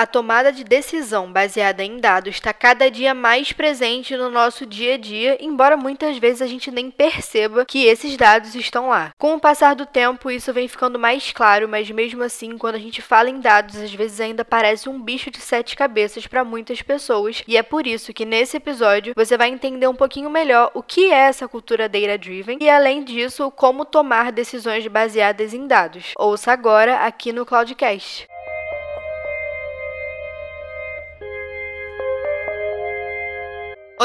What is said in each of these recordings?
A tomada de decisão baseada em dados está cada dia mais presente no nosso dia a dia, embora muitas vezes a gente nem perceba que esses dados estão lá. Com o passar do tempo, isso vem ficando mais claro, mas mesmo assim, quando a gente fala em dados, às vezes ainda parece um bicho de sete cabeças para muitas pessoas, e é por isso que nesse episódio você vai entender um pouquinho melhor o que é essa cultura data driven e além disso, como tomar decisões baseadas em dados. Ouça agora aqui no Cloudcast.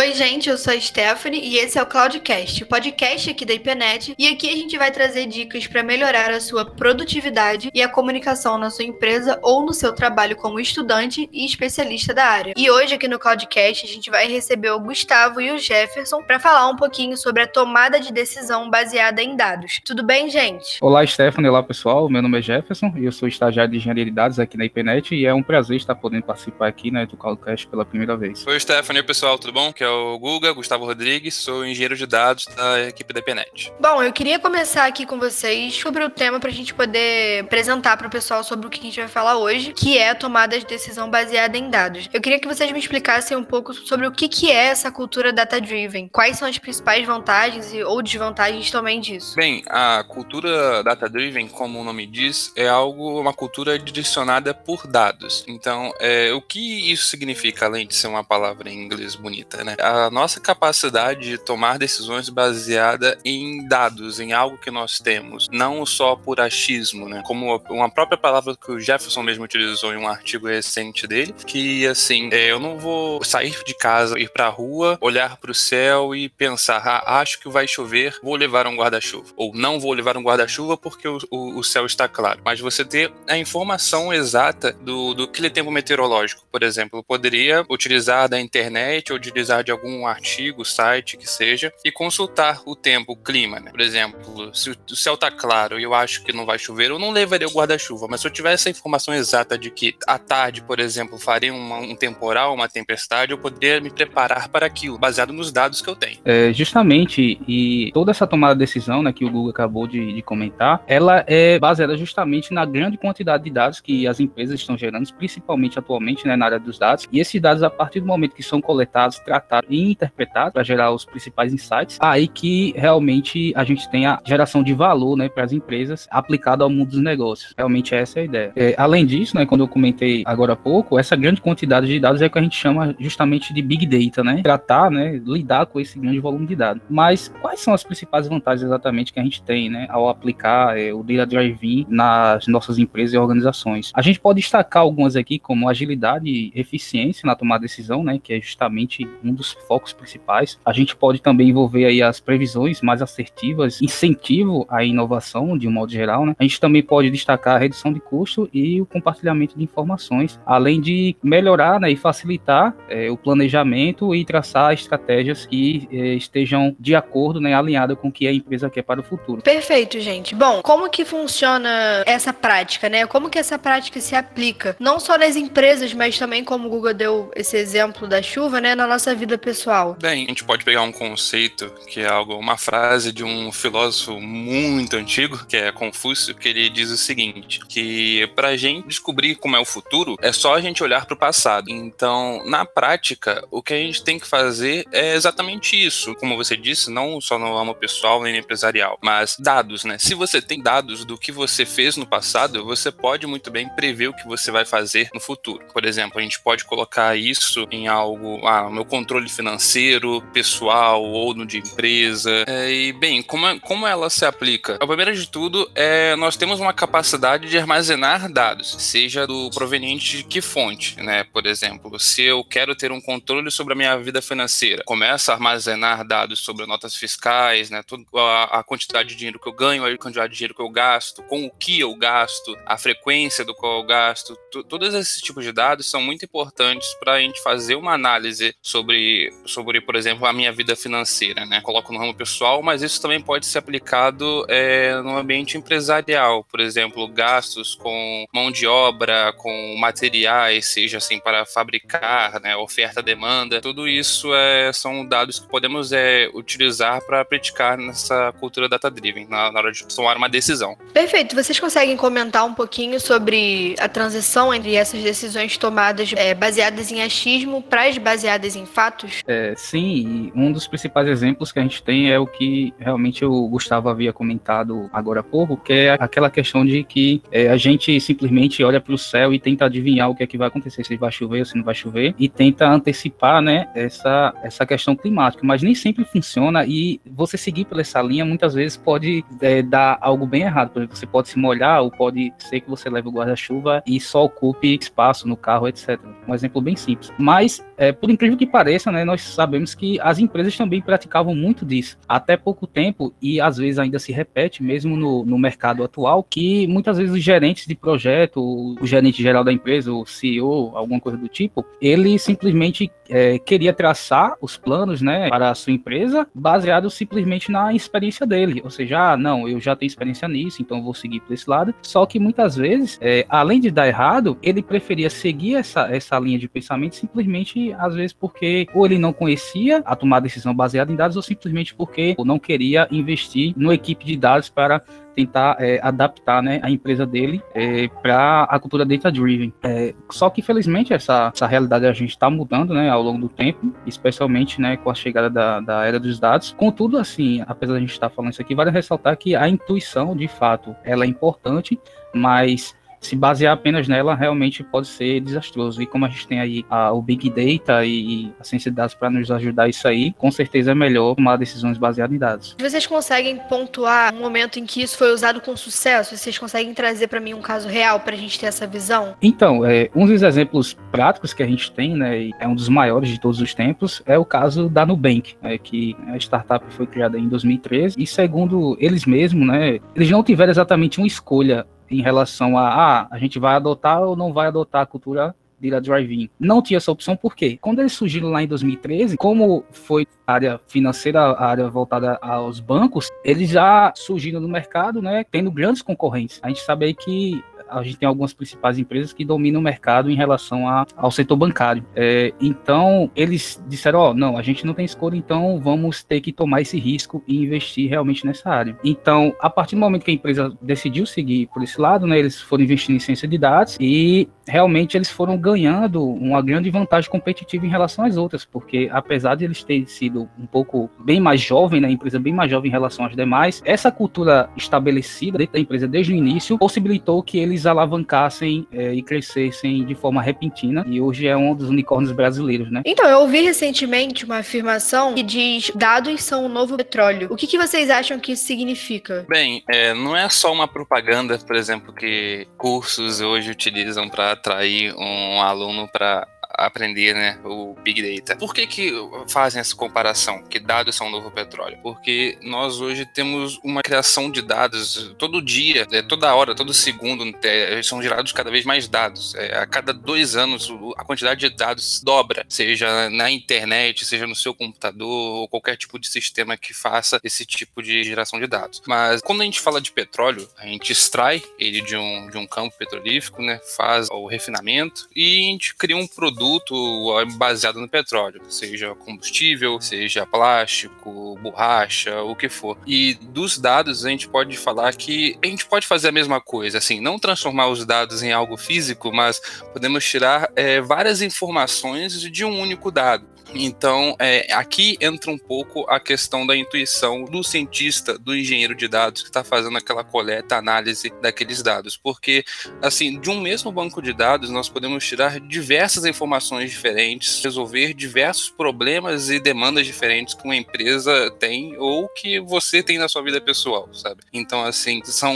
Oi, gente, eu sou a Stephanie e esse é o Cloudcast, o podcast aqui da IPNET. E aqui a gente vai trazer dicas para melhorar a sua produtividade e a comunicação na sua empresa ou no seu trabalho como estudante e especialista da área. E hoje aqui no Cloudcast a gente vai receber o Gustavo e o Jefferson para falar um pouquinho sobre a tomada de decisão baseada em dados. Tudo bem, gente? Olá, Stephanie. Olá, pessoal. Meu nome é Jefferson e eu sou estagiário de engenharia de dados aqui na IPNET e é um prazer estar podendo participar aqui né, do Cloudcast pela primeira vez. Oi, Stephanie, pessoal, tudo bom? é o Guga, Gustavo Rodrigues, sou engenheiro de dados da equipe da PNET. Bom, eu queria começar aqui com vocês sobre o tema para a gente poder apresentar para o pessoal sobre o que a gente vai falar hoje, que é a tomada de decisão baseada em dados. Eu queria que vocês me explicassem um pouco sobre o que, que é essa cultura data-driven, quais são as principais vantagens e, ou desvantagens também disso. Bem, a cultura data-driven, como o nome diz, é algo, uma cultura direcionada por dados. Então, é, o que isso significa, além de ser uma palavra em inglês bonita, né? A nossa capacidade de tomar decisões baseada em dados, em algo que nós temos, não só por achismo, né? Como uma própria palavra que o Jefferson mesmo utilizou em um artigo recente dele, que assim, é, eu não vou sair de casa, ir para a rua, olhar para o céu e pensar, ah, acho que vai chover, vou levar um guarda-chuva, ou não vou levar um guarda-chuva porque o, o, o, céu está claro. Mas você ter a informação exata do, do aquele tempo meteorológico, por exemplo, poderia utilizar da internet ou utilizar de algum artigo, site que seja, e consultar o tempo, o clima, né? Por exemplo, se o céu tá claro e eu acho que não vai chover, eu não levaria o guarda-chuva, mas se eu tivesse a informação exata de que à tarde, por exemplo, faria uma, um temporal, uma tempestade, eu poderia me preparar para aquilo, baseado nos dados que eu tenho. É, justamente, e toda essa tomada de decisão, né, que o Google acabou de, de comentar, ela é baseada justamente na grande quantidade de dados que as empresas estão gerando, principalmente atualmente, né, na área dos dados, e esses dados, a partir do momento que são coletados, tratados e interpretado para gerar os principais insights, aí que realmente a gente tem a geração de valor né, para as empresas aplicado ao mundo dos negócios. Realmente essa é a ideia. É, além disso, né, quando eu comentei agora há pouco, essa grande quantidade de dados é o que a gente chama justamente de Big Data, né? Tratar, né, lidar com esse grande volume de dados. Mas quais são as principais vantagens exatamente que a gente tem né, ao aplicar é, o Data Drive nas nossas empresas e organizações? A gente pode destacar algumas aqui como agilidade e eficiência na tomada de decisão, né, que é justamente um dos focos principais. A gente pode também envolver aí as previsões mais assertivas, incentivo à inovação de um modo geral, né? A gente também pode destacar a redução de custo e o compartilhamento de informações, além de melhorar né, e facilitar é, o planejamento e traçar estratégias que é, estejam de acordo, né, alinhadas com o que a empresa quer para o futuro. Perfeito, gente. Bom, como que funciona essa prática, né? Como que essa prática se aplica, não só nas empresas, mas também como o Google deu esse exemplo da chuva, né, na nossa vida pessoal? Bem, a gente pode pegar um conceito que é algo, uma frase de um filósofo muito antigo, que é Confúcio, que ele diz o seguinte: que para a gente descobrir como é o futuro, é só a gente olhar para o passado. Então, na prática, o que a gente tem que fazer é exatamente isso. Como você disse, não só no âmbito pessoal nem empresarial, mas dados, né? Se você tem dados do que você fez no passado, você pode muito bem prever o que você vai fazer no futuro. Por exemplo, a gente pode colocar isso em algo, ah, meu controle financeiro, pessoal ou no de empresa. É, e, bem, como, é, como ela se aplica? A primeira de tudo é nós temos uma capacidade de armazenar dados, seja do proveniente de que fonte, né? Por exemplo, se eu quero ter um controle sobre a minha vida financeira, começo a armazenar dados sobre notas fiscais, né? Tudo, a, a quantidade de dinheiro que eu ganho, a quantidade de dinheiro que eu gasto, com o que eu gasto, a frequência do qual eu gasto, todos esses tipos de dados são muito importantes para a gente fazer uma análise sobre sobre, por exemplo, a minha vida financeira, né? Coloco no ramo pessoal, mas isso também pode ser aplicado é, no ambiente empresarial, por exemplo, gastos com mão de obra, com materiais, seja assim para fabricar, né? Oferta, demanda, tudo isso é, são dados que podemos é, utilizar para praticar nessa cultura data-driven na, na hora de tomar uma decisão. Perfeito. Vocês conseguem comentar um pouquinho sobre a transição entre essas decisões tomadas é, baseadas em achismo para as baseadas em fatos? É, sim, um dos principais exemplos que a gente tem é o que realmente o Gustavo havia comentado agora há pouco, que é aquela questão de que é, a gente simplesmente olha para o céu e tenta adivinhar o que é que vai acontecer, se vai chover ou se não vai chover, e tenta antecipar né, essa, essa questão climática, mas nem sempre funciona e você seguir por essa linha muitas vezes pode é, dar algo bem errado, por exemplo, você pode se molhar ou pode ser que você leve o guarda-chuva e só ocupe espaço no carro, etc. Um exemplo bem simples. Mas, é, por incrível que pareça, né, nós sabemos que as empresas também praticavam muito disso. Até pouco tempo, e às vezes ainda se repete, mesmo no, no mercado atual, que muitas vezes os gerentes de projeto, o gerente geral da empresa, o CEO, alguma coisa do tipo, ele simplesmente é, queria traçar os planos né, para a sua empresa baseado simplesmente na experiência dele. Ou seja, ah, não, eu já tenho experiência nisso, então vou seguir por esse lado. Só que muitas vezes, é, além de dar errado, ele preferia seguir essa, essa linha de pensamento simplesmente, às vezes, porque ele não conhecia a tomar decisão baseada em dados, ou simplesmente porque não queria investir numa equipe de dados para tentar é, adaptar né, a empresa dele é, para a cultura data-driven. É, só que, infelizmente, essa, essa realidade a gente está mudando né, ao longo do tempo, especialmente né, com a chegada da, da era dos dados. Contudo, assim, apesar de a gente estar tá falando isso aqui, vale ressaltar que a intuição, de fato, ela é importante, mas se basear apenas nela realmente pode ser desastroso. E como a gente tem aí a, o Big Data e, e a ciência de dados para nos ajudar isso aí, com certeza é melhor tomar decisões baseadas em dados. Vocês conseguem pontuar um momento em que isso foi usado com sucesso? Vocês conseguem trazer para mim um caso real para a gente ter essa visão? Então, é, um dos exemplos práticos que a gente tem, né, é um dos maiores de todos os tempos, é o caso da Nubank, né, que a startup foi criada em 2013 e segundo eles mesmos, né, eles não tiveram exatamente uma escolha em relação a ah, a gente vai adotar ou não vai adotar a cultura Data Drive-In. Não tinha essa opção porque quando eles surgiram lá em 2013, como foi a área financeira, a área voltada aos bancos, eles já surgiram no mercado, né, tendo grandes concorrentes. A gente sabe aí que a gente tem algumas principais empresas que dominam o mercado em relação a, ao setor bancário. É, então, eles disseram: Ó, oh, não, a gente não tem escolha, então vamos ter que tomar esse risco e investir realmente nessa área. Então, a partir do momento que a empresa decidiu seguir por esse lado, né, eles foram investindo em ciência de dados e realmente eles foram ganhando uma grande vantagem competitiva em relação às outras, porque apesar de eles terem sido um pouco bem mais jovem, né, a empresa bem mais jovem em relação às demais, essa cultura estabelecida dentro da empresa desde o início possibilitou que eles eles alavancassem é, e crescessem de forma repentina. E hoje é um dos unicórnios brasileiros, né? Então, eu ouvi recentemente uma afirmação que diz: dados são o novo petróleo. O que, que vocês acham que isso significa? Bem, é, não é só uma propaganda, por exemplo, que cursos hoje utilizam para atrair um aluno para aprender né, o Big Data. Por que, que fazem essa comparação? Que dados são o novo petróleo? Porque nós hoje temos uma criação de dados todo dia, é, toda hora, todo segundo, é, são gerados cada vez mais dados. É, a cada dois anos, a quantidade de dados dobra, seja na internet, seja no seu computador, ou qualquer tipo de sistema que faça esse tipo de geração de dados. Mas quando a gente fala de petróleo, a gente extrai ele de um, de um campo petrolífico, né, faz o refinamento e a gente cria um produto produto baseado no petróleo, seja combustível, seja plástico, borracha, o que for. E dos dados a gente pode falar que a gente pode fazer a mesma coisa, assim, não transformar os dados em algo físico, mas podemos tirar é, várias informações de um único dado. Então, é, aqui entra um pouco a questão da intuição do cientista, do engenheiro de dados que está fazendo aquela coleta, análise daqueles dados, porque assim, de um mesmo banco de dados nós podemos tirar diversas informações diferentes, resolver diversos problemas e demandas diferentes que uma empresa tem ou que você tem na sua vida pessoal, sabe? Então, assim, são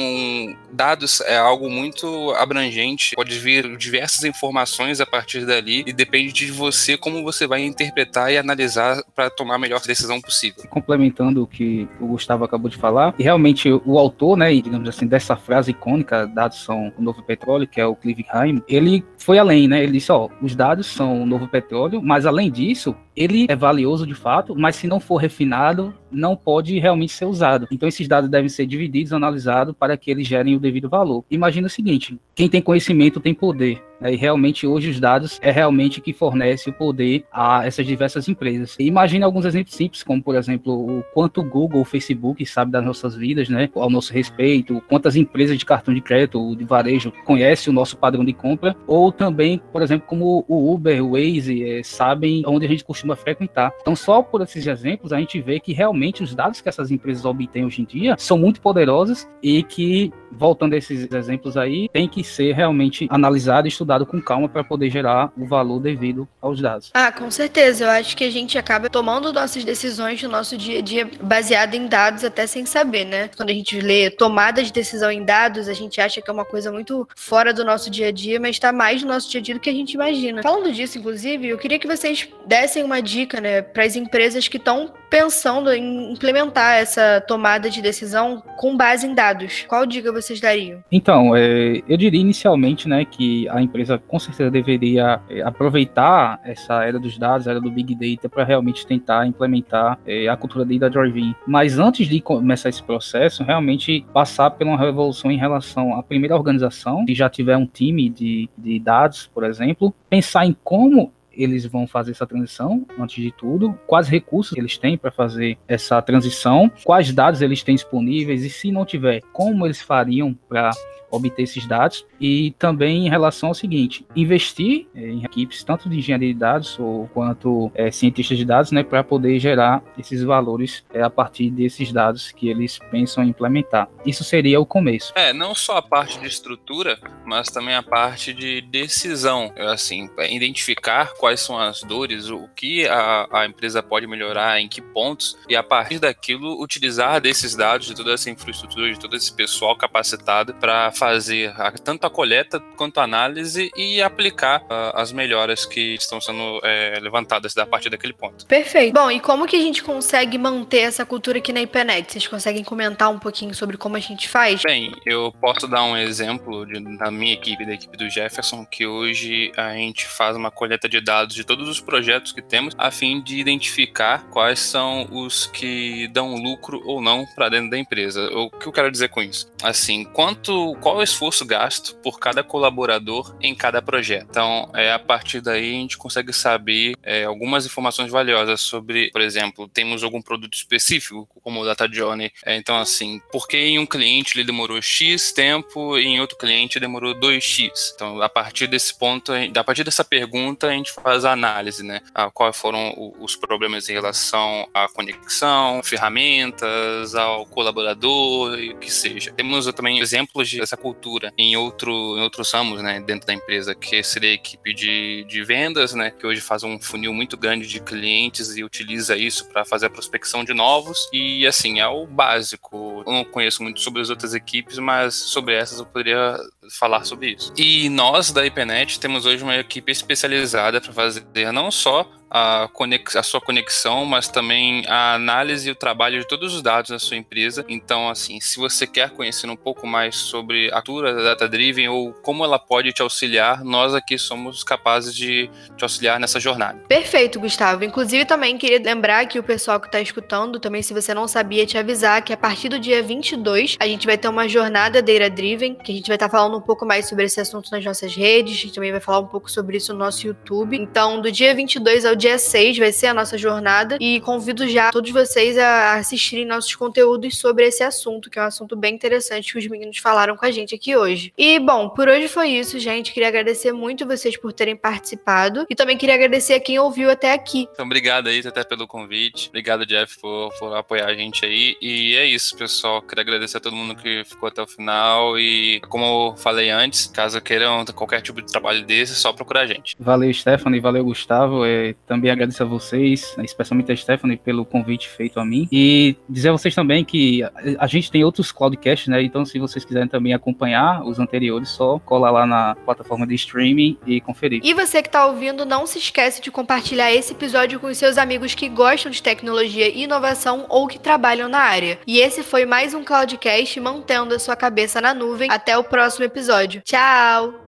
dados é algo muito abrangente, pode vir diversas informações a partir dali e depende de você como você vai interpretar coletar e analisar para tomar a melhor decisão possível. Complementando o que o Gustavo acabou de falar, e realmente o autor, né, digamos assim, dessa frase icônica, dados são o novo petróleo, que é o Clive Haim, ele foi além, né? Ele disse, ó, os dados são o novo petróleo, mas além disso, ele é valioso de fato, mas se não for refinado, não pode realmente ser usado. Então esses dados devem ser divididos, analisados para que eles gerem o devido valor. Imagina o seguinte: quem tem conhecimento tem poder. Né? E realmente hoje os dados é realmente que fornece o poder a essas diversas empresas. Imagine alguns exemplos simples, como por exemplo o quanto o Google, o Facebook sabe das nossas vidas, né? Ao nosso respeito, quantas empresas de cartão de crédito ou de varejo conhecem o nosso padrão de compra, ou também, por exemplo, como o Uber, o Waze, é, sabem onde a gente costuma frequentar. Então, só por esses exemplos, a gente vê que realmente os dados que essas empresas obtêm hoje em dia são muito poderosos e que, voltando a esses exemplos aí, tem que ser realmente analisado e estudado com calma para poder gerar o valor devido aos dados. Ah, com certeza. Eu acho que a gente acaba tomando nossas decisões no nosso dia a dia baseado em dados até sem saber, né? Quando a gente lê tomada de decisão em dados, a gente acha que é uma coisa muito fora do nosso dia a dia, mas está mais no nosso dia a dia do que a gente imagina. Falando disso, inclusive, eu queria que vocês dessem uma dica, né, para as empresas que estão pensando em implementar essa tomada de decisão com base em dados. Qual dica vocês dariam? Então, é, eu diria inicialmente, né, que a empresa com certeza deveria é, aproveitar essa era dos dados, era do Big Data, para realmente tentar implementar é, a cultura Data Driven. Mas antes de começar esse processo, realmente passar uma revolução em relação à primeira organização, que já tiver um time de, de dados, por exemplo, pensar em como eles vão fazer essa transição, antes de tudo, quais recursos eles têm para fazer essa transição, quais dados eles têm disponíveis? E se não tiver, como eles fariam para obter esses dados e também em relação ao seguinte, investir é, em equipes tanto de engenharia de dados ou quanto é, cientistas de dados, né, para poder gerar esses valores é, a partir desses dados que eles pensam em implementar. Isso seria o começo. É, não só a parte de estrutura, mas também a parte de decisão, assim, identificar quais são as dores, o que a, a empresa pode melhorar, em que pontos, e a partir daquilo utilizar desses dados, de toda essa infraestrutura, de todo esse pessoal capacitado para fazer a, tanto a coleta quanto a análise e aplicar uh, as melhoras que estão sendo é, levantadas a partir daquele ponto. Perfeito. Bom, e como que a gente consegue manter essa cultura aqui na IPNET? Vocês conseguem comentar um pouquinho sobre como a gente faz? Bem, eu posso dar um exemplo de, da minha equipe, da equipe do Jefferson, que hoje a gente faz uma coleta de dados de todos os projetos que temos, a fim de identificar quais são os que dão lucro ou não para dentro da empresa. O que eu quero dizer com isso? Assim, quanto qual o esforço gasto por cada colaborador em cada projeto. Então, é, a partir daí, a gente consegue saber é, algumas informações valiosas sobre, por exemplo, temos algum produto específico, como o Data Journey. É, então, assim, por que em um cliente ele demorou X tempo e em outro cliente demorou 2X? Então, a partir desse ponto, a partir dessa pergunta, a gente faz a análise, né? A quais foram os problemas em relação à conexão, ferramentas, ao colaborador e o que seja. Temos também exemplos dessa cultura em, outro, em outros ramos, né, dentro da empresa, que seria a equipe de, de vendas, né, que hoje faz um funil muito grande de clientes e utiliza isso para fazer a prospecção de novos. E assim, é o básico. Eu não conheço muito sobre as outras equipes, mas sobre essas eu poderia falar sobre isso. E nós da IPNET temos hoje uma equipe especializada para fazer não só a, a sua conexão, mas também a análise e o trabalho de todos os dados da sua empresa. Então, assim, se você quer conhecer um pouco mais sobre a cultura da Data Driven ou como ela pode te auxiliar, nós aqui somos capazes de te auxiliar nessa jornada. Perfeito, Gustavo. Inclusive, também queria lembrar que o pessoal que está escutando, também se você não sabia, te avisar que a partir do dia 22 a gente vai ter uma jornada Data Driven, que a gente vai estar tá falando um pouco mais sobre esse assunto nas nossas redes, a gente também vai falar um pouco sobre isso no nosso YouTube. Então, do dia 22 ao dia 6 vai ser a nossa jornada e convido já todos vocês a assistirem nossos conteúdos sobre esse assunto, que é um assunto bem interessante que os meninos falaram com a gente aqui hoje. E bom, por hoje foi isso, gente. Queria agradecer muito vocês por terem participado e também queria agradecer a quem ouviu até aqui. Então, obrigado aí até pelo convite. Obrigado, Jeff, por, por apoiar a gente aí. E é isso, pessoal. Queria agradecer a todo mundo que ficou até o final e como eu falei antes, caso queiram qualquer tipo de trabalho desse, é só procurar a gente. Valeu, Stephanie, valeu, Gustavo. É, também agradeço a vocês, né, especialmente a Stephanie, pelo convite feito a mim. E dizer a vocês também que a gente tem outros cloudcasts, né? Então, se vocês quiserem também acompanhar os anteriores, só colar lá na plataforma de streaming e conferir. E você que está ouvindo, não se esquece de compartilhar esse episódio com os seus amigos que gostam de tecnologia e inovação ou que trabalham na área. E esse foi mais um Cloudcast mantendo a sua cabeça na nuvem. Até o próximo episódio. Tchau!